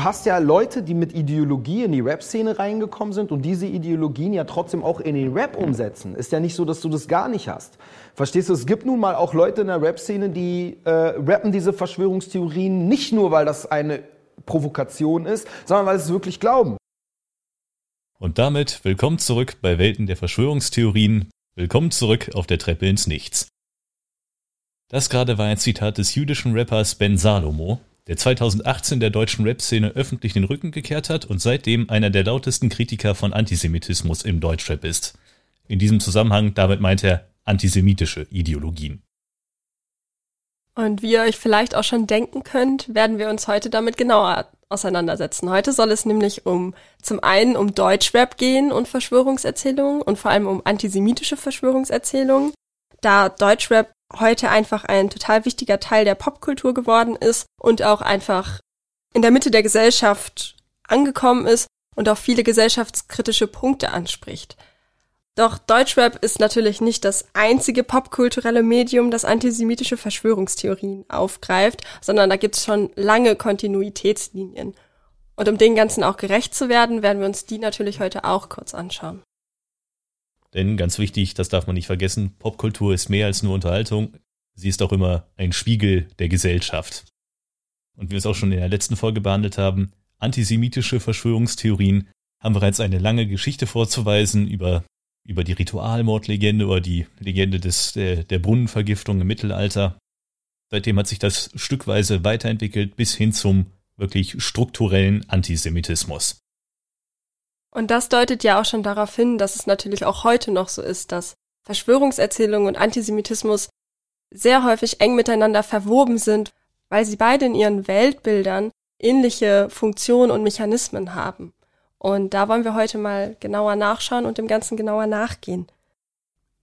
du hast ja Leute, die mit Ideologie in die Rap-Szene reingekommen sind und diese Ideologien ja trotzdem auch in den Rap umsetzen. Ist ja nicht so, dass du das gar nicht hast. Verstehst du? Es gibt nun mal auch Leute in der Rap-Szene, die äh, rappen diese Verschwörungstheorien nicht nur, weil das eine Provokation ist, sondern weil sie es wirklich glauben. Und damit willkommen zurück bei Welten der Verschwörungstheorien. Willkommen zurück auf der Treppe ins Nichts. Das gerade war ein Zitat des jüdischen Rappers Ben Salomo, der 2018 der deutschen Rap-Szene öffentlich den Rücken gekehrt hat und seitdem einer der lautesten Kritiker von Antisemitismus im Deutschrap ist. In diesem Zusammenhang damit meint er antisemitische Ideologien. Und wie ihr euch vielleicht auch schon denken könnt, werden wir uns heute damit genauer auseinandersetzen. Heute soll es nämlich um zum einen um Deutschrap gehen und Verschwörungserzählungen und vor allem um antisemitische Verschwörungserzählungen, da Deutschrap heute einfach ein total wichtiger Teil der Popkultur geworden ist und auch einfach in der Mitte der Gesellschaft angekommen ist und auch viele gesellschaftskritische Punkte anspricht. Doch Deutschrap ist natürlich nicht das einzige popkulturelle Medium, das antisemitische Verschwörungstheorien aufgreift, sondern da gibt es schon lange Kontinuitätslinien. Und um den Ganzen auch gerecht zu werden, werden wir uns die natürlich heute auch kurz anschauen. Denn ganz wichtig, das darf man nicht vergessen, Popkultur ist mehr als nur Unterhaltung. Sie ist auch immer ein Spiegel der Gesellschaft. Und wie wir es auch schon in der letzten Folge behandelt haben, antisemitische Verschwörungstheorien haben bereits eine lange Geschichte vorzuweisen über über die Ritualmordlegende, über die Legende des, der, der Brunnenvergiftung im Mittelalter. Seitdem hat sich das stückweise weiterentwickelt bis hin zum wirklich strukturellen Antisemitismus. Und das deutet ja auch schon darauf hin, dass es natürlich auch heute noch so ist, dass Verschwörungserzählungen und Antisemitismus sehr häufig eng miteinander verwoben sind, weil sie beide in ihren Weltbildern ähnliche Funktionen und Mechanismen haben. Und da wollen wir heute mal genauer nachschauen und dem Ganzen genauer nachgehen.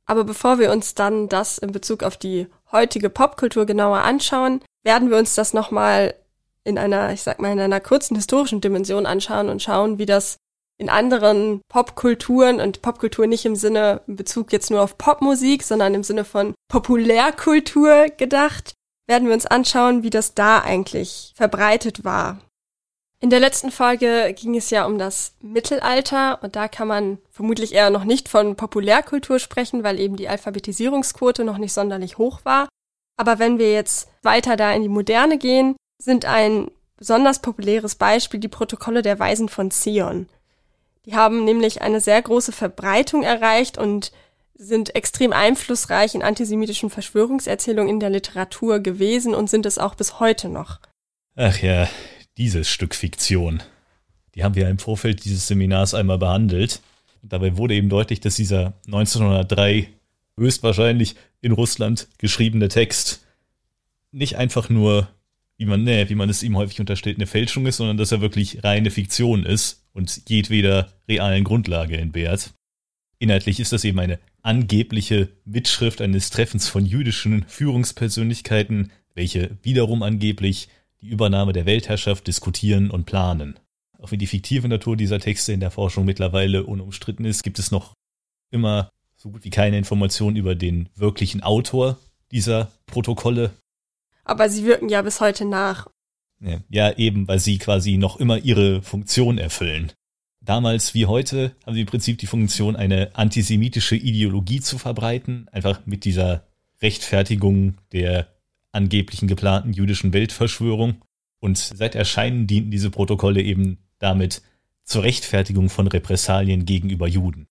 Aber bevor wir uns dann das in Bezug auf die heutige Popkultur genauer anschauen, werden wir uns das nochmal in einer, ich sag mal, in einer kurzen historischen Dimension anschauen und schauen, wie das in anderen Popkulturen und Popkultur nicht im Sinne, in Bezug jetzt nur auf Popmusik, sondern im Sinne von Populärkultur gedacht, werden wir uns anschauen, wie das da eigentlich verbreitet war. In der letzten Folge ging es ja um das Mittelalter und da kann man vermutlich eher noch nicht von Populärkultur sprechen, weil eben die Alphabetisierungsquote noch nicht sonderlich hoch war. Aber wenn wir jetzt weiter da in die Moderne gehen, sind ein besonders populäres Beispiel die Protokolle der Weisen von Zion. Die haben nämlich eine sehr große Verbreitung erreicht und sind extrem einflussreich in antisemitischen Verschwörungserzählungen in der Literatur gewesen und sind es auch bis heute noch. Ach ja, dieses Stück Fiktion. Die haben wir im Vorfeld dieses Seminars einmal behandelt. Dabei wurde eben deutlich, dass dieser 1903 höchstwahrscheinlich in Russland geschriebene Text nicht einfach nur, wie man, nee, wie man es ihm häufig unterstellt, eine Fälschung ist, sondern dass er wirklich reine Fiktion ist und jedweder realen Grundlage entbehrt. Inhaltlich ist das eben eine angebliche Mitschrift eines Treffens von jüdischen Führungspersönlichkeiten, welche wiederum angeblich die Übernahme der Weltherrschaft diskutieren und planen. Auch wenn die fiktive Natur dieser Texte in der Forschung mittlerweile unumstritten ist, gibt es noch immer so gut wie keine Informationen über den wirklichen Autor dieser Protokolle. Aber sie wirken ja bis heute nach. Ja, eben, weil sie quasi noch immer ihre Funktion erfüllen. Damals wie heute haben sie im Prinzip die Funktion, eine antisemitische Ideologie zu verbreiten, einfach mit dieser Rechtfertigung der angeblichen geplanten jüdischen Weltverschwörung. Und seit Erscheinen dienten diese Protokolle eben damit zur Rechtfertigung von Repressalien gegenüber Juden.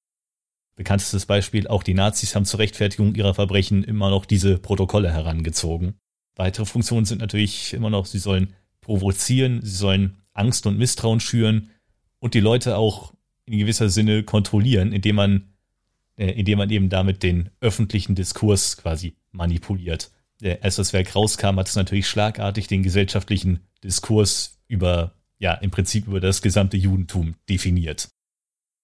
Bekanntestes Beispiel, auch die Nazis haben zur Rechtfertigung ihrer Verbrechen immer noch diese Protokolle herangezogen. Weitere Funktionen sind natürlich immer noch, sie sollen provozieren, sie sollen Angst und Misstrauen schüren und die Leute auch in gewisser Sinne kontrollieren, indem man, äh, indem man eben damit den öffentlichen Diskurs quasi manipuliert als das Werk rauskam, hat es natürlich schlagartig den gesellschaftlichen Diskurs über, ja, im Prinzip über das gesamte Judentum definiert.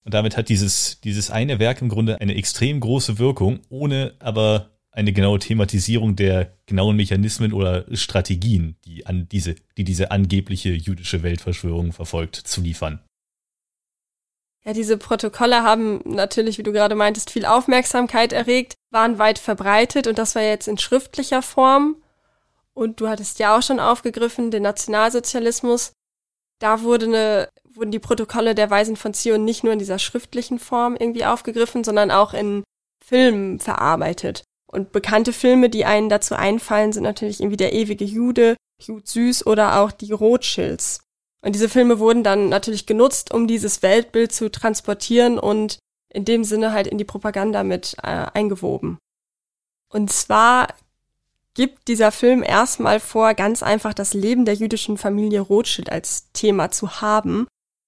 Und damit hat dieses, dieses eine Werk im Grunde eine extrem große Wirkung, ohne aber eine genaue Thematisierung der genauen Mechanismen oder Strategien, die an diese, die diese angebliche jüdische Weltverschwörung verfolgt, zu liefern. Ja, diese Protokolle haben natürlich, wie du gerade meintest, viel Aufmerksamkeit erregt, waren weit verbreitet und das war jetzt in schriftlicher Form. Und du hattest ja auch schon aufgegriffen, den Nationalsozialismus. da wurde eine, wurden die Protokolle der Weisen von Zion nicht nur in dieser schriftlichen Form irgendwie aufgegriffen, sondern auch in Filmen verarbeitet. Und bekannte Filme, die einen dazu einfallen, sind natürlich irgendwie Der ewige Jude, Jude Süß oder auch die Rothschilds. Und diese Filme wurden dann natürlich genutzt, um dieses Weltbild zu transportieren und in dem Sinne halt in die Propaganda mit äh, eingewoben. Und zwar gibt dieser Film erstmal vor, ganz einfach das Leben der jüdischen Familie Rothschild als Thema zu haben.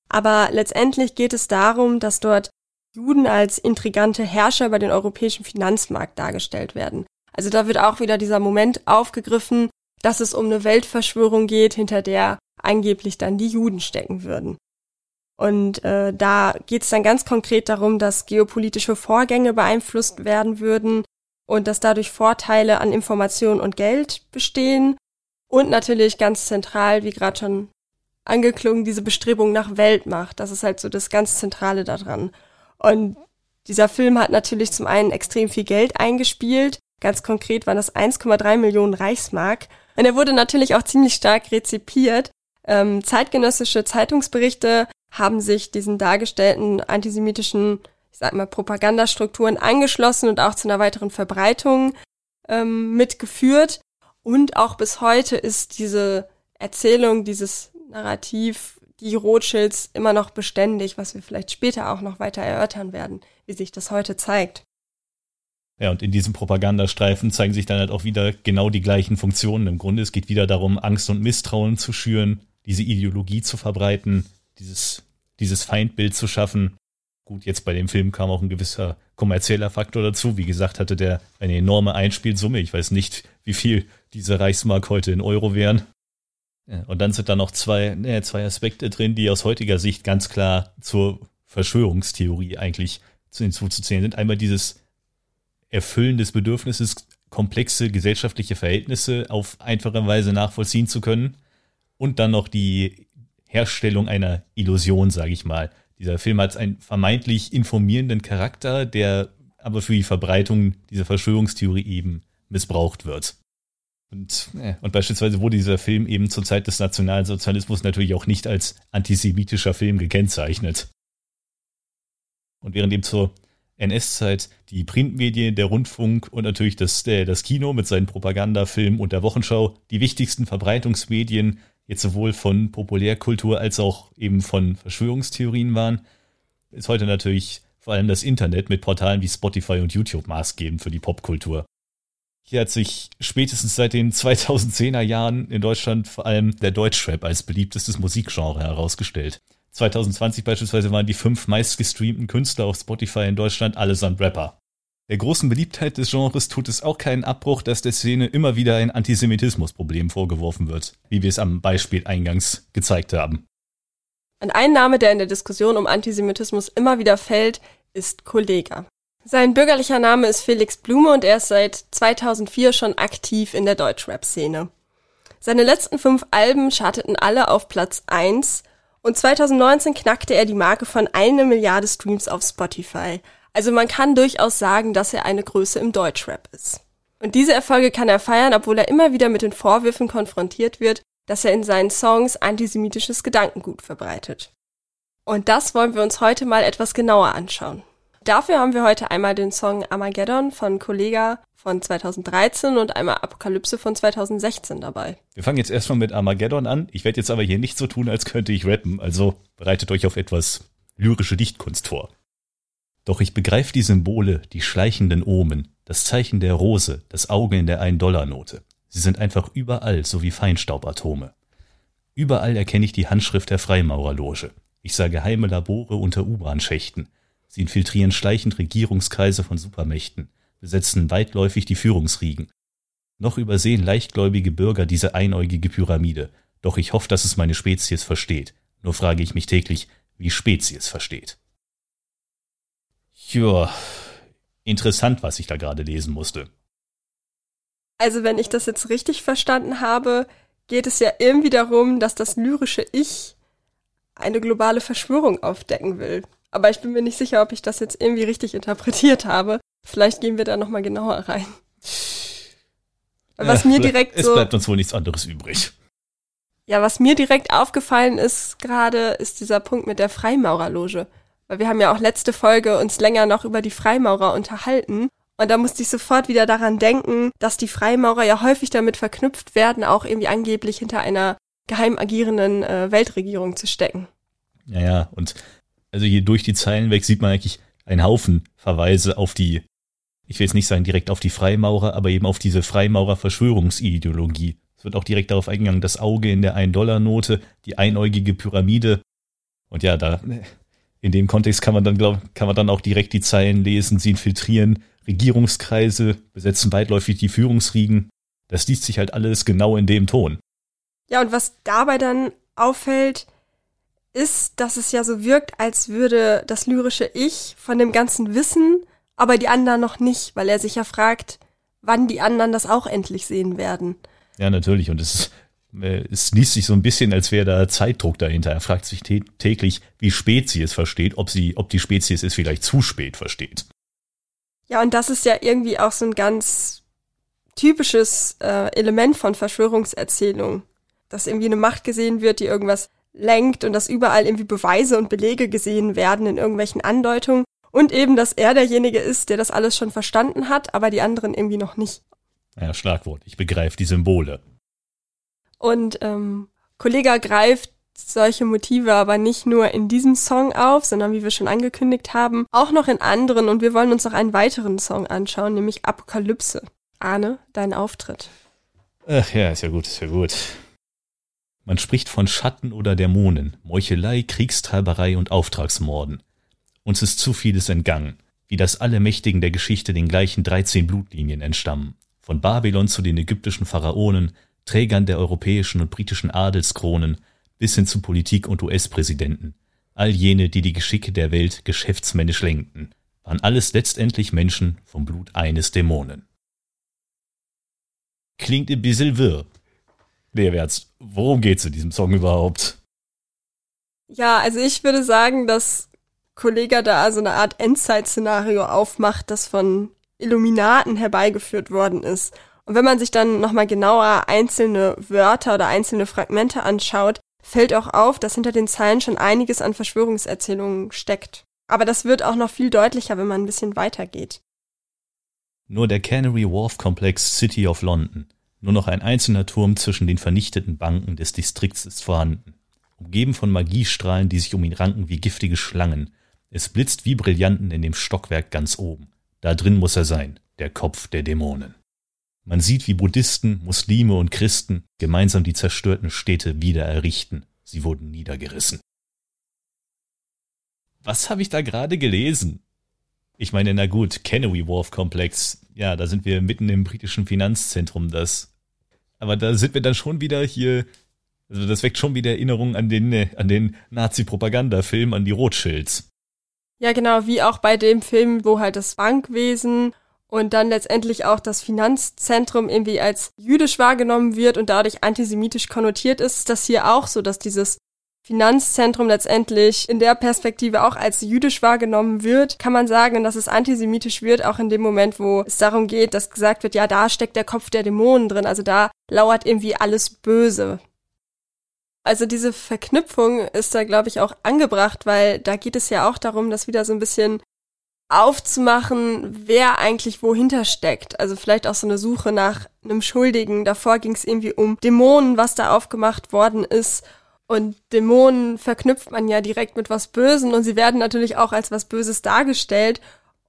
Aber letztendlich geht es darum, dass dort Juden als intrigante Herrscher über den europäischen Finanzmarkt dargestellt werden. Also da wird auch wieder dieser Moment aufgegriffen, dass es um eine Weltverschwörung geht, hinter der angeblich dann die Juden stecken würden. Und äh, da geht es dann ganz konkret darum, dass geopolitische Vorgänge beeinflusst werden würden und dass dadurch Vorteile an Information und Geld bestehen und natürlich ganz zentral, wie gerade schon angeklungen, diese Bestrebung nach Weltmacht. Das ist halt so das ganz Zentrale daran. Und dieser Film hat natürlich zum einen extrem viel Geld eingespielt. Ganz konkret waren das 1,3 Millionen Reichsmark. Und er wurde natürlich auch ziemlich stark rezipiert. Ähm, zeitgenössische Zeitungsberichte haben sich diesen dargestellten antisemitischen, ich sag mal, Propagandastrukturen angeschlossen und auch zu einer weiteren Verbreitung ähm, mitgeführt. Und auch bis heute ist diese Erzählung, dieses Narrativ die Rothschilds immer noch beständig, was wir vielleicht später auch noch weiter erörtern werden, wie sich das heute zeigt. Ja, und in diesem Propagandastreifen zeigen sich dann halt auch wieder genau die gleichen Funktionen. Im Grunde, es geht wieder darum, Angst und Misstrauen zu schüren, diese Ideologie zu verbreiten, dieses, dieses Feindbild zu schaffen. Gut, jetzt bei dem Film kam auch ein gewisser kommerzieller Faktor dazu. Wie gesagt, hatte der eine enorme Einspielsumme. Ich weiß nicht, wie viel diese Reichsmark heute in Euro wären. Und dann sind da noch zwei, ne, zwei Aspekte drin, die aus heutiger Sicht ganz klar zur Verschwörungstheorie eigentlich hinzuzuzählen sind. Einmal dieses Erfüllen des Bedürfnisses, komplexe gesellschaftliche Verhältnisse auf einfache Weise nachvollziehen zu können. Und dann noch die Herstellung einer Illusion, sage ich mal. Dieser Film hat einen vermeintlich informierenden Charakter, der aber für die Verbreitung dieser Verschwörungstheorie eben missbraucht wird. Und, äh, und beispielsweise wurde dieser Film eben zur Zeit des Nationalsozialismus natürlich auch nicht als antisemitischer Film gekennzeichnet. Und während eben zur NS-Zeit die Printmedien, der Rundfunk und natürlich das, der, das Kino mit seinen Propagandafilmen und der Wochenschau die wichtigsten Verbreitungsmedien jetzt sowohl von Populärkultur als auch eben von Verschwörungstheorien waren, ist heute natürlich vor allem das Internet mit Portalen wie Spotify und YouTube maßgebend für die Popkultur. Hier hat sich spätestens seit den 2010er Jahren in Deutschland vor allem der Deutschrap als beliebtestes Musikgenre herausgestellt. 2020 beispielsweise waren die fünf meistgestreamten Künstler auf Spotify in Deutschland allesamt Rapper. Der großen Beliebtheit des Genres tut es auch keinen Abbruch, dass der Szene immer wieder ein Antisemitismusproblem vorgeworfen wird, wie wir es am Beispiel eingangs gezeigt haben. Ein Einnahme, der in der Diskussion um Antisemitismus immer wieder fällt, ist Kollega. Sein bürgerlicher Name ist Felix Blume und er ist seit 2004 schon aktiv in der Deutschrap-Szene. Seine letzten fünf Alben charteten alle auf Platz 1 und 2019 knackte er die Marke von eine Milliarde Streams auf Spotify. Also man kann durchaus sagen, dass er eine Größe im Deutschrap ist. Und diese Erfolge kann er feiern, obwohl er immer wieder mit den Vorwürfen konfrontiert wird, dass er in seinen Songs antisemitisches Gedankengut verbreitet. Und das wollen wir uns heute mal etwas genauer anschauen. Dafür haben wir heute einmal den Song Armageddon von Kollega von 2013 und einmal Apokalypse von 2016 dabei. Wir fangen jetzt erstmal mit Armageddon an. Ich werde jetzt aber hier nicht so tun, als könnte ich rappen, also bereitet euch auf etwas lyrische Dichtkunst vor. Doch ich begreife die Symbole, die schleichenden Omen, das Zeichen der Rose, das Auge in der Ein-Dollar-Note. Sie sind einfach überall, so wie Feinstaubatome. Überall erkenne ich die Handschrift der Freimaurerloge. Ich sah geheime Labore unter U-Bahn-Schächten. Sie infiltrieren schleichend Regierungskreise von Supermächten, besetzen weitläufig die Führungsriegen. Noch übersehen leichtgläubige Bürger diese einäugige Pyramide, doch ich hoffe, dass es meine Spezies versteht. Nur frage ich mich täglich, wie Spezies versteht. Joa, interessant, was ich da gerade lesen musste. Also wenn ich das jetzt richtig verstanden habe, geht es ja irgendwie darum, dass das lyrische Ich eine globale Verschwörung aufdecken will. Aber ich bin mir nicht sicher, ob ich das jetzt irgendwie richtig interpretiert habe. Vielleicht gehen wir da nochmal genauer rein. Was mir direkt es so. Es bleibt uns wohl nichts anderes übrig. Ja, was mir direkt aufgefallen ist gerade, ist dieser Punkt mit der Freimaurerloge. Weil wir haben ja auch letzte Folge uns länger noch über die Freimaurer unterhalten. Und da musste ich sofort wieder daran denken, dass die Freimaurer ja häufig damit verknüpft werden, auch irgendwie angeblich hinter einer geheim agierenden äh, Weltregierung zu stecken. Ja, ja, und also hier durch die Zeilen weg sieht man eigentlich einen Haufen Verweise auf die, ich will jetzt nicht sagen direkt auf die Freimaurer, aber eben auf diese Freimaurer-Verschwörungsideologie. Es wird auch direkt darauf eingegangen, das Auge in der 1-Dollar-Note, die einäugige Pyramide. Und ja, da, in dem Kontext kann man dann, glaub, kann man dann auch direkt die Zeilen lesen, sie infiltrieren Regierungskreise, besetzen weitläufig die Führungsriegen. Das liest sich halt alles genau in dem Ton. Ja, und was dabei dann auffällt, ist, dass es ja so wirkt, als würde das lyrische Ich von dem Ganzen wissen, aber die anderen noch nicht, weil er sich ja fragt, wann die anderen das auch endlich sehen werden. Ja, natürlich. Und es, äh, es liest sich so ein bisschen, als wäre da Zeitdruck dahinter. Er fragt sich täglich, wie spät sie es versteht, ob sie, ob die Spezies es vielleicht zu spät versteht. Ja, und das ist ja irgendwie auch so ein ganz typisches äh, Element von Verschwörungserzählungen. Dass irgendwie eine Macht gesehen wird, die irgendwas lenkt und dass überall irgendwie Beweise und Belege gesehen werden in irgendwelchen Andeutungen. Und eben, dass er derjenige ist, der das alles schon verstanden hat, aber die anderen irgendwie noch nicht. Ja, Schlagwort. Ich begreife die Symbole. Und ähm, Kollega greift solche Motive aber nicht nur in diesem Song auf, sondern wie wir schon angekündigt haben, auch noch in anderen und wir wollen uns noch einen weiteren Song anschauen, nämlich Apokalypse. Arne, dein Auftritt. Ach ja, ist ja gut, ist ja gut. Man spricht von Schatten oder Dämonen, Meuchelei, Kriegstreiberei und Auftragsmorden. Uns ist zu vieles entgangen, wie das alle Mächtigen der Geschichte den gleichen 13 Blutlinien entstammen. Von Babylon zu den ägyptischen Pharaonen, Trägern der europäischen und britischen Adelskronen, bis hin zu Politik und US-Präsidenten. All jene, die die Geschicke der Welt geschäftsmännisch lenkten, waren alles letztendlich Menschen vom Blut eines Dämonen. Klingt ein bisschen wirr. Nee, Wertz, worum geht's in diesem Song überhaupt? Ja, also ich würde sagen, dass Kollega da so eine Art Endzeit-Szenario aufmacht, das von Illuminaten herbeigeführt worden ist. Und wenn man sich dann nochmal genauer einzelne Wörter oder einzelne Fragmente anschaut, fällt auch auf, dass hinter den Zeilen schon einiges an Verschwörungserzählungen steckt. Aber das wird auch noch viel deutlicher, wenn man ein bisschen weitergeht. Nur der Canary Wharf Komplex City of London. Nur noch ein einzelner Turm zwischen den vernichteten Banken des Distrikts ist vorhanden. Umgeben von Magiestrahlen, die sich um ihn ranken wie giftige Schlangen. Es blitzt wie Brillanten in dem Stockwerk ganz oben. Da drin muss er sein, der Kopf der Dämonen. Man sieht, wie Buddhisten, Muslime und Christen gemeinsam die zerstörten Städte wieder errichten. Sie wurden niedergerissen. Was habe ich da gerade gelesen? Ich meine, na gut, Canary Wharf Komplex. Ja, da sind wir mitten im britischen Finanzzentrum, das. Aber da sind wir dann schon wieder hier. Also das weckt schon wieder Erinnerungen an den, an den Nazi-Propagandafilm, an die Rothschilds. Ja, genau, wie auch bei dem Film, wo halt das Bankwesen und dann letztendlich auch das Finanzzentrum irgendwie als jüdisch wahrgenommen wird und dadurch antisemitisch konnotiert ist, ist das hier auch so, dass dieses Finanzzentrum letztendlich in der Perspektive auch als jüdisch wahrgenommen wird, kann man sagen, dass es antisemitisch wird, auch in dem Moment, wo es darum geht, dass gesagt wird, ja, da steckt der Kopf der Dämonen drin, also da lauert irgendwie alles Böse. Also diese Verknüpfung ist da, glaube ich, auch angebracht, weil da geht es ja auch darum, dass wieder so ein bisschen aufzumachen, wer eigentlich wohinter steckt. Also vielleicht auch so eine Suche nach einem Schuldigen. Davor ging es irgendwie um Dämonen, was da aufgemacht worden ist. Und Dämonen verknüpft man ja direkt mit was Bösen und sie werden natürlich auch als was Böses dargestellt.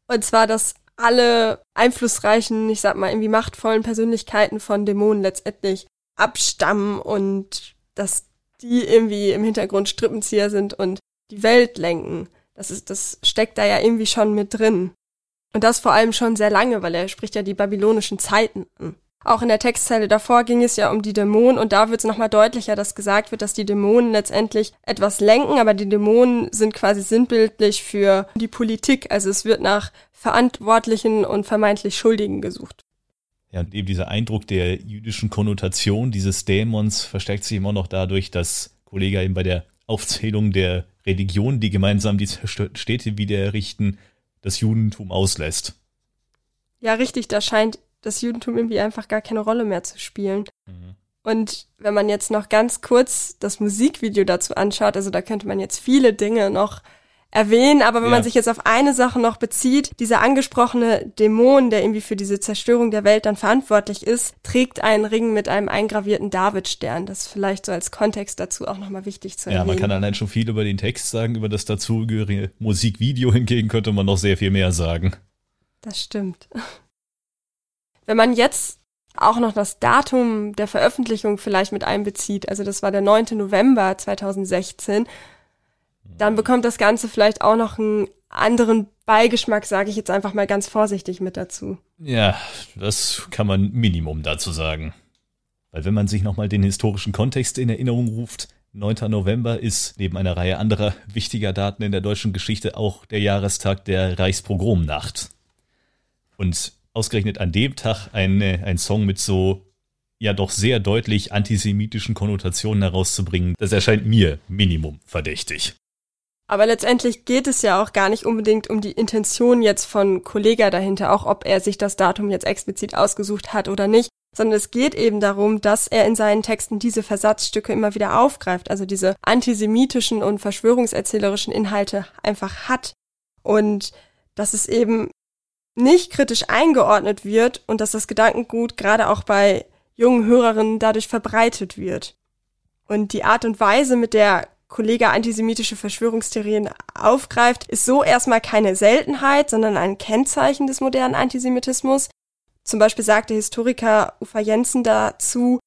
Und zwar, dass alle einflussreichen, ich sag mal, irgendwie machtvollen Persönlichkeiten von Dämonen letztendlich abstammen und dass die irgendwie im Hintergrund Strippenzieher sind und die Welt lenken. Das ist, das steckt da ja irgendwie schon mit drin. Und das vor allem schon sehr lange, weil er spricht ja die babylonischen Zeiten an. Auch in der Textzeile davor ging es ja um die Dämonen und da wird es nochmal deutlicher, dass gesagt wird, dass die Dämonen letztendlich etwas lenken, aber die Dämonen sind quasi sinnbildlich für die Politik. Also es wird nach Verantwortlichen und vermeintlich Schuldigen gesucht. Ja, und eben dieser Eindruck der jüdischen Konnotation dieses Dämons verstärkt sich immer noch dadurch, dass Kollege eben bei der Aufzählung der Religionen, die gemeinsam die zerstörten Städte wieder errichten, das Judentum auslässt. Ja, richtig, da scheint das Judentum irgendwie einfach gar keine Rolle mehr zu spielen. Mhm. Und wenn man jetzt noch ganz kurz das Musikvideo dazu anschaut, also da könnte man jetzt viele Dinge noch erwähnen, aber wenn ja. man sich jetzt auf eine Sache noch bezieht, dieser angesprochene Dämon, der irgendwie für diese Zerstörung der Welt dann verantwortlich ist, trägt einen Ring mit einem eingravierten Davidstern. Das ist vielleicht so als Kontext dazu auch nochmal wichtig zu erwähnen. Ja, man kann allein schon viel über den Text sagen, über das dazugehörige Musikvideo hingegen könnte man noch sehr viel mehr sagen. Das stimmt. Wenn man jetzt auch noch das Datum der Veröffentlichung vielleicht mit einbezieht, also das war der 9. November 2016, dann bekommt das Ganze vielleicht auch noch einen anderen Beigeschmack, sage ich jetzt einfach mal ganz vorsichtig mit dazu. Ja, das kann man Minimum dazu sagen. Weil wenn man sich nochmal den historischen Kontext in Erinnerung ruft, 9. November ist neben einer Reihe anderer wichtiger Daten in der deutschen Geschichte auch der Jahrestag der Reichspogromnacht. Und ausgerechnet an dem Tag ein, ein Song mit so ja doch sehr deutlich antisemitischen Konnotationen herauszubringen, das erscheint mir Minimum verdächtig. Aber letztendlich geht es ja auch gar nicht unbedingt um die Intention jetzt von Kollega dahinter, auch ob er sich das Datum jetzt explizit ausgesucht hat oder nicht, sondern es geht eben darum, dass er in seinen Texten diese Versatzstücke immer wieder aufgreift, also diese antisemitischen und verschwörungserzählerischen Inhalte einfach hat. Und dass es eben nicht kritisch eingeordnet wird und dass das Gedankengut gerade auch bei jungen Hörerinnen dadurch verbreitet wird. Und die Art und Weise, mit der Kollege antisemitische Verschwörungstheorien aufgreift, ist so erstmal keine Seltenheit, sondern ein Kennzeichen des modernen Antisemitismus. Zum Beispiel sagt der Historiker Ufa Jensen dazu,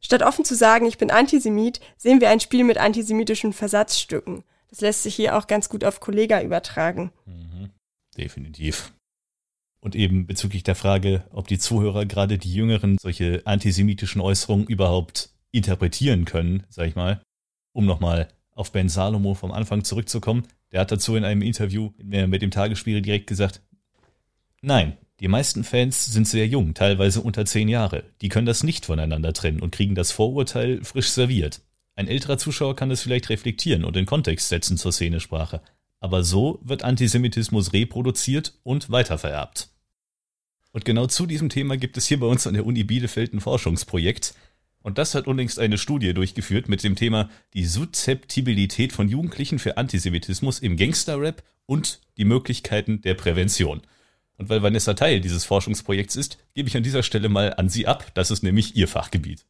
statt offen zu sagen, ich bin Antisemit, sehen wir ein Spiel mit antisemitischen Versatzstücken. Das lässt sich hier auch ganz gut auf Kollega übertragen. Mhm, definitiv. Und eben bezüglich der Frage, ob die Zuhörer, gerade die Jüngeren, solche antisemitischen Äußerungen überhaupt interpretieren können, sag ich mal, um nochmal auf Ben Salomo vom Anfang zurückzukommen. Der hat dazu in einem Interview mit dem Tagesspiegel direkt gesagt, nein, die meisten Fans sind sehr jung, teilweise unter zehn Jahre. Die können das nicht voneinander trennen und kriegen das Vorurteil frisch serviert. Ein älterer Zuschauer kann es vielleicht reflektieren und in Kontext setzen zur Szenesprache. Aber so wird Antisemitismus reproduziert und weitervererbt. Und genau zu diesem Thema gibt es hier bei uns an der Uni Bielefeld ein Forschungsprojekt. Und das hat unlängst eine Studie durchgeführt mit dem Thema die Suzeptibilität von Jugendlichen für Antisemitismus im Gangsterrap und die Möglichkeiten der Prävention. Und weil Vanessa Teil dieses Forschungsprojekts ist, gebe ich an dieser Stelle mal an Sie ab. Das ist nämlich Ihr Fachgebiet.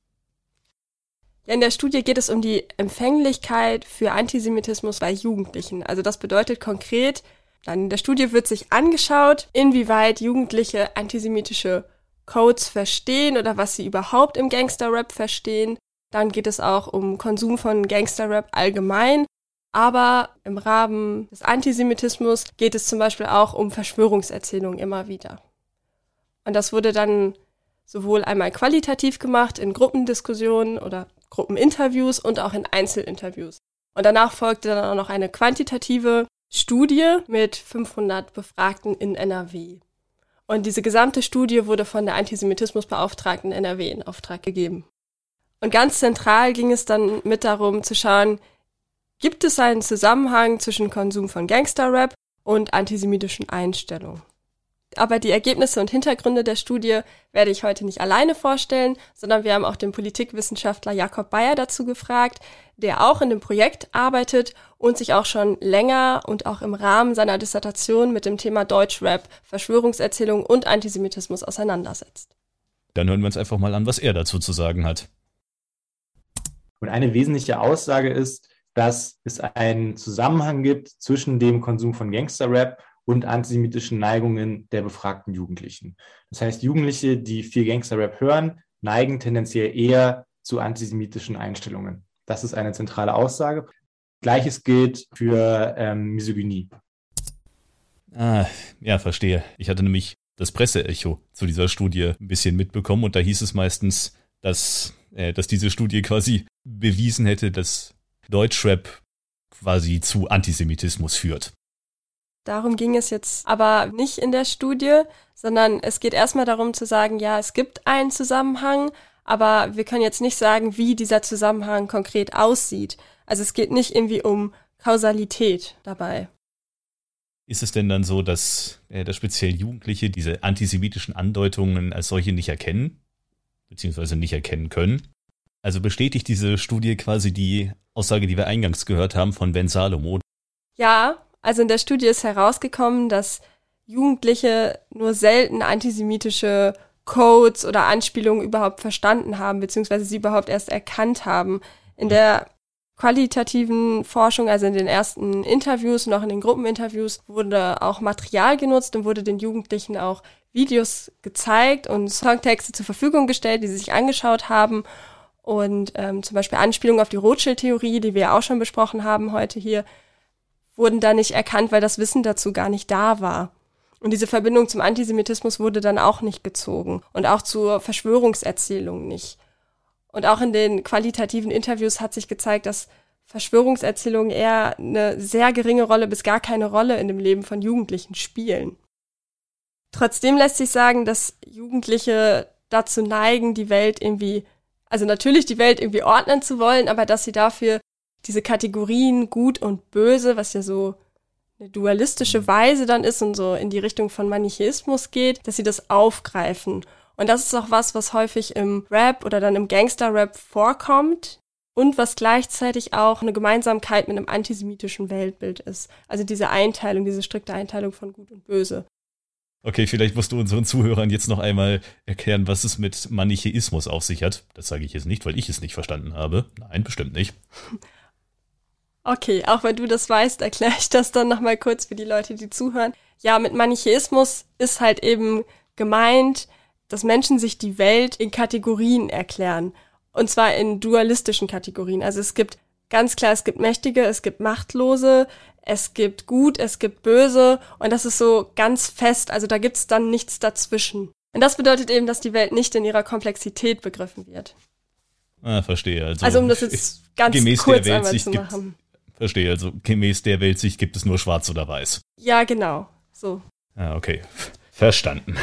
Ja, in der Studie geht es um die Empfänglichkeit für Antisemitismus bei Jugendlichen. Also das bedeutet konkret, dann in der Studie wird sich angeschaut, inwieweit Jugendliche antisemitische Codes verstehen oder was sie überhaupt im Gangsterrap verstehen. Dann geht es auch um Konsum von Gangsterrap allgemein. Aber im Rahmen des Antisemitismus geht es zum Beispiel auch um Verschwörungserzählungen immer wieder. Und das wurde dann sowohl einmal qualitativ gemacht in Gruppendiskussionen oder Gruppeninterviews und auch in Einzelinterviews. Und danach folgte dann auch noch eine quantitative Studie mit 500 Befragten in NRW. Und diese gesamte Studie wurde von der Antisemitismusbeauftragten NRW in Auftrag gegeben. Und ganz zentral ging es dann mit darum zu schauen, gibt es einen Zusammenhang zwischen Konsum von Gangsterrap und antisemitischen Einstellungen? Aber die Ergebnisse und Hintergründe der Studie werde ich heute nicht alleine vorstellen, sondern wir haben auch den Politikwissenschaftler Jakob Bayer dazu gefragt, der auch in dem Projekt arbeitet und sich auch schon länger und auch im Rahmen seiner Dissertation mit dem Thema Deutschrap, Verschwörungserzählung und Antisemitismus auseinandersetzt. Dann hören wir uns einfach mal an, was er dazu zu sagen hat. Und eine wesentliche Aussage ist, dass es einen Zusammenhang gibt zwischen dem Konsum von Gangsterrap und antisemitischen Neigungen der befragten Jugendlichen. Das heißt, Jugendliche, die viel Gangsterrap hören, neigen tendenziell eher zu antisemitischen Einstellungen. Das ist eine zentrale Aussage. Gleiches gilt für ähm, Misogynie. Ah, ja, verstehe. Ich hatte nämlich das Presseecho zu dieser Studie ein bisschen mitbekommen und da hieß es meistens, dass, äh, dass diese Studie quasi bewiesen hätte, dass Deutschrap quasi zu Antisemitismus führt. Darum ging es jetzt aber nicht in der Studie, sondern es geht erstmal darum zu sagen, ja, es gibt einen Zusammenhang, aber wir können jetzt nicht sagen, wie dieser Zusammenhang konkret aussieht. Also es geht nicht irgendwie um Kausalität dabei. Ist es denn dann so, dass, äh, dass speziell Jugendliche diese antisemitischen Andeutungen als solche nicht erkennen? Beziehungsweise nicht erkennen können? Also bestätigt diese Studie quasi die Aussage, die wir eingangs gehört haben von Ben Salomo? Ja, also in der Studie ist herausgekommen, dass Jugendliche nur selten antisemitische Codes oder Anspielungen überhaupt verstanden haben, beziehungsweise sie überhaupt erst erkannt haben. In der qualitativen Forschung, also in den ersten Interviews und auch in den Gruppeninterviews, wurde auch Material genutzt und wurde den Jugendlichen auch Videos gezeigt und Songtexte zur Verfügung gestellt, die sie sich angeschaut haben und ähm, zum Beispiel Anspielungen auf die Rothschild-Theorie, die wir auch schon besprochen haben heute hier, wurden da nicht erkannt, weil das Wissen dazu gar nicht da war. Und diese Verbindung zum Antisemitismus wurde dann auch nicht gezogen und auch zur Verschwörungserzählung nicht. Und auch in den qualitativen Interviews hat sich gezeigt, dass Verschwörungserzählungen eher eine sehr geringe Rolle bis gar keine Rolle in dem Leben von Jugendlichen spielen. Trotzdem lässt sich sagen, dass Jugendliche dazu neigen, die Welt irgendwie also natürlich die Welt irgendwie ordnen zu wollen, aber dass sie dafür diese Kategorien gut und böse, was ja so eine dualistische mhm. Weise dann ist und so in die Richtung von Manichaeismus geht, dass sie das aufgreifen. Und das ist auch was, was häufig im Rap oder dann im Gangster-Rap vorkommt und was gleichzeitig auch eine Gemeinsamkeit mit einem antisemitischen Weltbild ist. Also diese Einteilung, diese strikte Einteilung von Gut und Böse. Okay, vielleicht musst du unseren Zuhörern jetzt noch einmal erklären, was es mit Manichäismus auf sich hat. Das sage ich jetzt nicht, weil ich es nicht verstanden habe. Nein, bestimmt nicht. Okay, auch wenn du das weißt, erkläre ich das dann nochmal kurz für die Leute, die zuhören. Ja, mit Manichäismus ist halt eben gemeint, dass Menschen sich die Welt in Kategorien erklären. Und zwar in dualistischen Kategorien. Also es gibt ganz klar, es gibt Mächtige, es gibt Machtlose, es gibt gut, es gibt böse und das ist so ganz fest, also da gibt's dann nichts dazwischen. Und das bedeutet eben, dass die Welt nicht in ihrer Komplexität begriffen wird. Ah, verstehe. Also, also um das jetzt ganz gemäß kurz der einmal zu machen. Verstehe, also gemäß der Weltsicht gibt es nur schwarz oder weiß. Ja, genau. So. Ah, okay. Verstanden.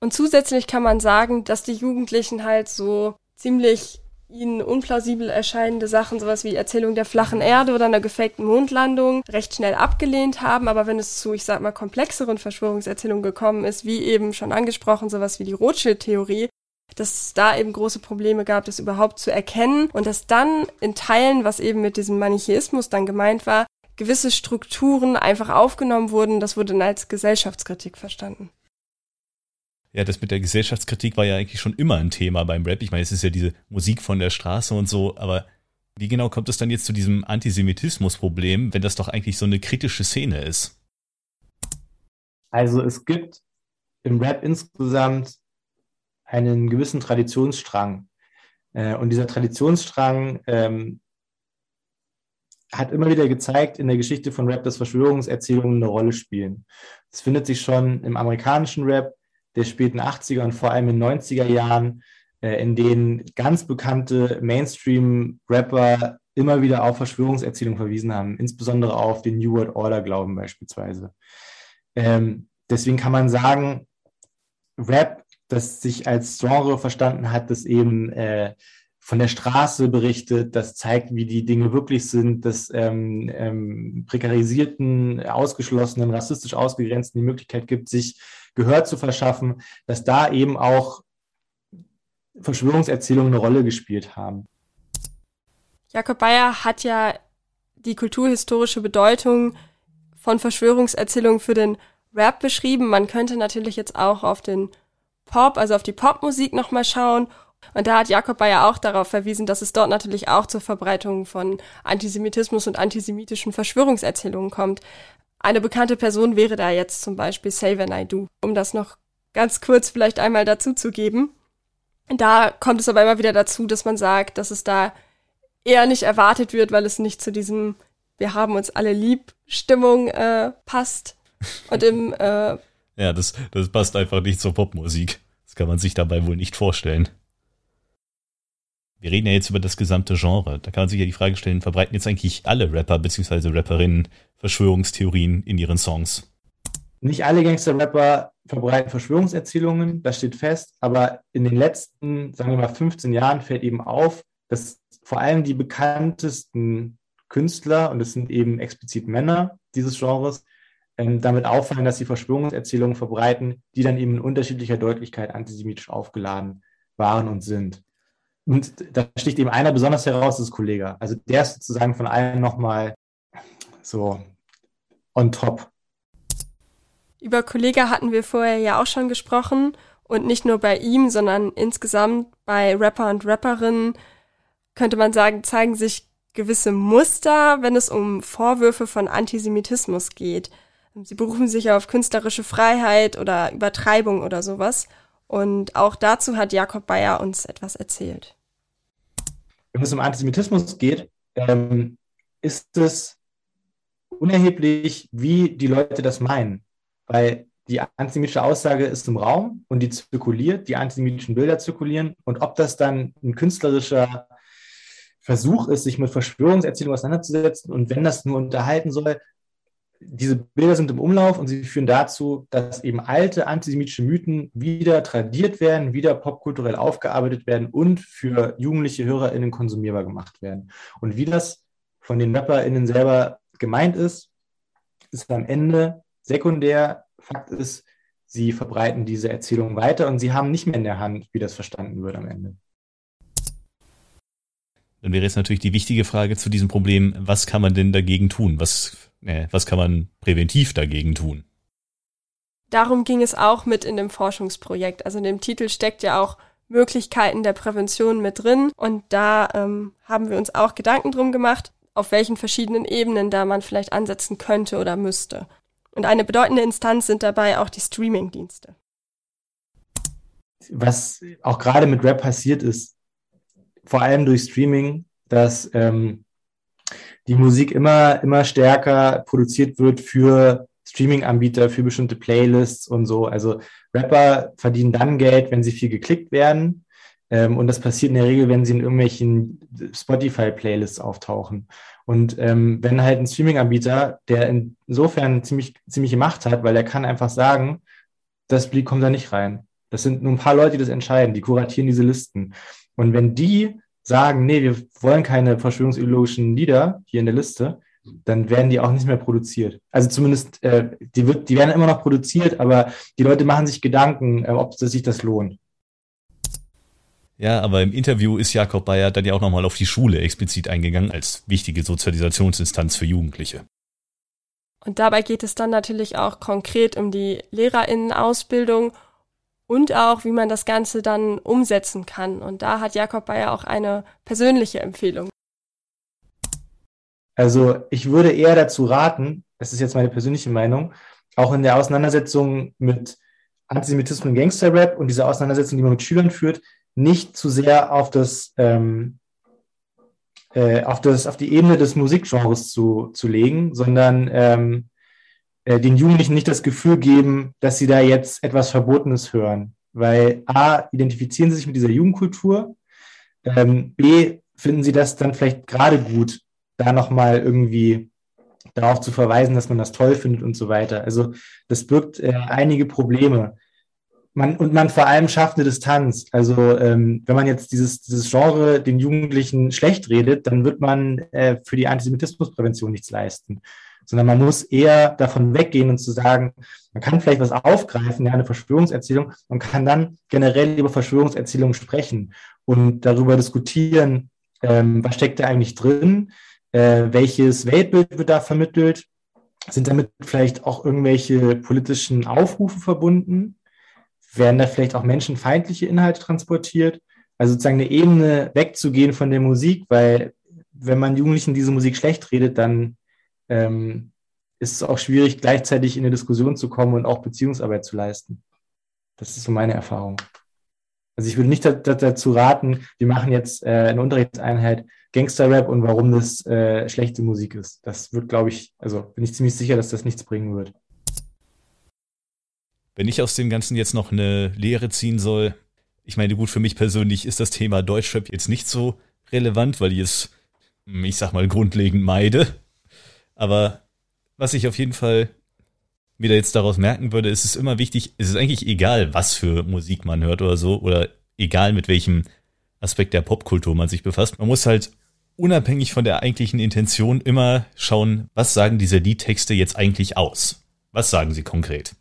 Und zusätzlich kann man sagen, dass die Jugendlichen halt so ziemlich ihnen unplausibel erscheinende Sachen, sowas wie Erzählung der flachen Erde oder einer gefakten Mondlandung, recht schnell abgelehnt haben. Aber wenn es zu, ich sag mal, komplexeren Verschwörungserzählungen gekommen ist, wie eben schon angesprochen, sowas wie die Rothschild-Theorie, dass es da eben große Probleme gab, das überhaupt zu erkennen und dass dann in Teilen, was eben mit diesem Manichäismus dann gemeint war, gewisse Strukturen einfach aufgenommen wurden, das wurde dann als Gesellschaftskritik verstanden. Ja, das mit der Gesellschaftskritik war ja eigentlich schon immer ein Thema beim Rap. Ich meine, es ist ja diese Musik von der Straße und so, aber wie genau kommt es dann jetzt zu diesem Antisemitismus-Problem, wenn das doch eigentlich so eine kritische Szene ist? Also es gibt im Rap insgesamt einen gewissen Traditionsstrang. Äh, und dieser Traditionsstrang ähm, hat immer wieder gezeigt in der Geschichte von Rap, dass Verschwörungserzählungen eine Rolle spielen. Es findet sich schon im amerikanischen Rap, der späten 80er und vor allem in 90er Jahren, äh, in denen ganz bekannte Mainstream-Rapper immer wieder auf Verschwörungserzählungen verwiesen haben, insbesondere auf den New World Order Glauben beispielsweise. Ähm, deswegen kann man sagen, Rap, das sich als Genre verstanden hat, das eben äh, von der Straße berichtet, das zeigt, wie die Dinge wirklich sind, das ähm, ähm, prekarisierten, ausgeschlossenen, rassistisch ausgegrenzten die Möglichkeit gibt, sich Gehör zu verschaffen, dass da eben auch Verschwörungserzählungen eine Rolle gespielt haben. Jakob Bayer hat ja die kulturhistorische Bedeutung von Verschwörungserzählungen für den Rap beschrieben. Man könnte natürlich jetzt auch auf den Pop, also auf die Popmusik nochmal schauen. Und da hat Jakob Bayer auch darauf verwiesen, dass es dort natürlich auch zur Verbreitung von Antisemitismus und antisemitischen Verschwörungserzählungen kommt. Eine bekannte Person wäre da jetzt zum Beispiel Save I Do, um das noch ganz kurz vielleicht einmal dazu zu geben. Da kommt es aber immer wieder dazu, dass man sagt, dass es da eher nicht erwartet wird, weil es nicht zu diesem Wir haben uns alle lieb Stimmung äh, passt. Und im äh, Ja, das, das passt einfach nicht zur Popmusik. Das kann man sich dabei wohl nicht vorstellen wir reden ja jetzt über das gesamte Genre. Da kann man sich ja die Frage stellen, verbreiten jetzt eigentlich alle Rapper bzw. Rapperinnen Verschwörungstheorien in ihren Songs? Nicht alle Gangster-Rapper verbreiten Verschwörungserzählungen, das steht fest, aber in den letzten, sagen wir mal, 15 Jahren fällt eben auf, dass vor allem die bekanntesten Künstler, und es sind eben explizit Männer dieses Genres, damit auffallen, dass sie Verschwörungserzählungen verbreiten, die dann eben in unterschiedlicher Deutlichkeit antisemitisch aufgeladen waren und sind. und da sticht eben einer besonders heraus, das ist Kollege. Also der ist sozusagen von allen nochmal so on top. Über Kollege hatten wir vorher ja auch schon gesprochen und nicht nur bei ihm, sondern insgesamt bei Rapper und Rapperinnen könnte man sagen, zeigen sich gewisse Muster, wenn es um Vorwürfe von Antisemitismus geht. Sie berufen sich auf künstlerische Freiheit oder Übertreibung oder sowas. Und auch dazu hat Jakob Bayer uns etwas erzählt. Wenn es um Antisemitismus geht, ähm, ist es unerheblich, wie die Leute das meinen. Weil die antisemitische Aussage ist im Raum und die zirkuliert, die antisemitischen Bilder zirkulieren. Und ob das dann ein künstlerischer Versuch ist, sich mit Verschwörungserzählungen auseinanderzusetzen und wenn das nur unterhalten soll, diese Bilder sind im Umlauf und sie führen dazu, dass eben alte antisemitische Mythen wieder tradiert werden, wieder popkulturell aufgearbeitet werden und für jugendliche HörerInnen konsumierbar gemacht werden. Und wie das von den RapperInnen selber gemeint ist, ist am Ende sekundär. Fakt ist, sie verbreiten diese Erzählung weiter und sie haben nicht mehr in der Hand, wie das verstanden wird am Ende. Dann wäre jetzt natürlich die wichtige Frage zu diesem Problem, was kann man denn dagegen tun? Was äh, was kann man präventiv dagegen tun? Darum ging es auch mit in dem Forschungsprojekt. Also in dem Titel steckt ja auch Möglichkeiten der Prävention mit drin. Und da ähm, haben wir uns auch Gedanken drum gemacht, auf welchen verschiedenen Ebenen da man vielleicht ansetzen könnte oder müsste. Und eine bedeutende Instanz sind dabei auch die Streaming-Dienste. Was auch gerade mit Rap passiert ist, vor allem durch Streaming, dass ähm, die Musik immer, immer stärker produziert wird für Streaming-Anbieter, für bestimmte Playlists und so. Also Rapper verdienen dann Geld, wenn sie viel geklickt werden. Ähm, und das passiert in der Regel, wenn sie in irgendwelchen Spotify-Playlists auftauchen. Und ähm, wenn halt ein Streaming-Anbieter, der insofern ziemlich, ziemliche Macht hat, weil er kann einfach sagen, das Lied kommt da nicht rein. Das sind nur ein paar Leute, die das entscheiden, die kuratieren diese Listen. Und wenn die sagen, nee, wir wollen keine verschwörungsideologischen Lieder hier in der Liste, dann werden die auch nicht mehr produziert. Also zumindest, äh, die, wird, die werden immer noch produziert, aber die Leute machen sich Gedanken, äh, ob sich das lohnt. Ja, aber im Interview ist Jakob Bayer dann ja auch nochmal auf die Schule explizit eingegangen als wichtige Sozialisationsinstanz für Jugendliche. Und dabei geht es dann natürlich auch konkret um die Lehrerinnenausbildung und auch, wie man das Ganze dann umsetzen kann. Und da hat Jakob Bayer auch eine persönliche Empfehlung. Also ich würde eher dazu raten, das ist jetzt meine persönliche Meinung, auch in der Auseinandersetzung mit Antisemitismus und Gangsterrap und dieser Auseinandersetzung, die man mit Schülern führt, nicht zu sehr auf das, ähm, äh, auf das, auf die Ebene des Musikgenres zu, zu legen, sondern ähm, äh, den Jugendlichen nicht das Gefühl geben, dass sie da jetzt etwas Verbotenes hören. Weil A, identifizieren sie sich mit dieser Jugendkultur, ähm, B, finden sie das dann vielleicht gerade gut, da nochmal irgendwie darauf zu verweisen, dass man das toll findet und so weiter. Also das birgt äh, einige Probleme. Man, und man vor allem schafft eine Distanz. Also ähm, wenn man jetzt dieses, dieses Genre den Jugendlichen schlecht redet, dann wird man äh, für die Antisemitismusprävention nichts leisten sondern man muss eher davon weggehen und zu sagen, man kann vielleicht was aufgreifen, ja, eine Verschwörungserzählung, und kann dann generell über Verschwörungserzählungen sprechen und darüber diskutieren, ähm, was steckt da eigentlich drin, äh, welches Weltbild wird da vermittelt, sind damit vielleicht auch irgendwelche politischen Aufrufe verbunden, werden da vielleicht auch menschenfeindliche Inhalte transportiert, also sozusagen eine Ebene wegzugehen von der Musik, weil wenn man Jugendlichen diese Musik schlecht redet, dann ähm, ist es auch schwierig, gleichzeitig in eine Diskussion zu kommen und auch Beziehungsarbeit zu leisten. Das ist so meine Erfahrung. Also ich würde nicht dazu raten, wir machen jetzt äh, eine Unterrichtseinheit Gangster-Rap und warum das äh, schlechte Musik ist. Das wird, glaube ich, also bin ich ziemlich sicher, dass das nichts bringen wird. Wenn ich aus dem Ganzen jetzt noch eine Lehre ziehen soll, ich meine, gut, für mich persönlich ist das Thema Deutschrap jetzt nicht so relevant, weil ich es, ich sag mal, grundlegend meide. Aber was ich auf jeden Fall wieder jetzt daraus merken würde, ist es immer wichtig, es ist eigentlich egal, was für Musik man hört oder so, oder egal mit welchem Aspekt der Popkultur man sich befasst. Man muss halt unabhängig von der eigentlichen Intention immer schauen, was sagen diese Liedtexte jetzt eigentlich aus? Was sagen sie konkret?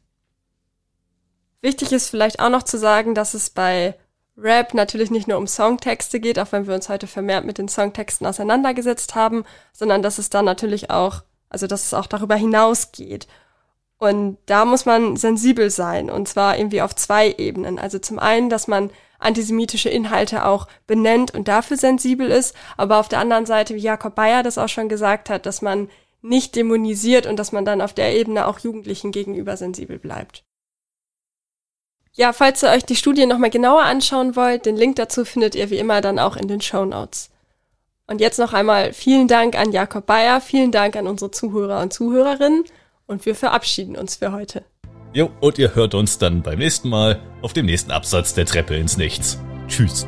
Wichtig ist vielleicht auch noch zu sagen, dass es bei Rap natürlich nicht nur um Songtexte geht, auch wenn wir uns heute vermehrt mit den Songtexten auseinandergesetzt haben, sondern dass es dann natürlich auch, also dass es auch darüber hinausgeht. Und da muss man sensibel sein, und zwar irgendwie auf zwei Ebenen. Also zum einen, dass man antisemitische Inhalte auch benennt und dafür sensibel ist, aber auf der anderen Seite, wie Jakob Bayer das auch schon gesagt hat, dass man nicht dämonisiert und dass man dann auf der Ebene auch Jugendlichen gegenüber sensibel bleibt. Ja, falls ihr euch die Studie nochmal genauer anschauen wollt, den Link dazu findet ihr wie immer dann auch in den Show Notes. Und jetzt noch einmal vielen Dank an Jakob Bayer, vielen Dank an unsere Zuhörer und Zuhörerinnen und wir verabschieden uns für heute. Jo, und ihr hört uns dann beim nächsten Mal auf dem nächsten Absatz der Treppe ins Nichts. Tschüss.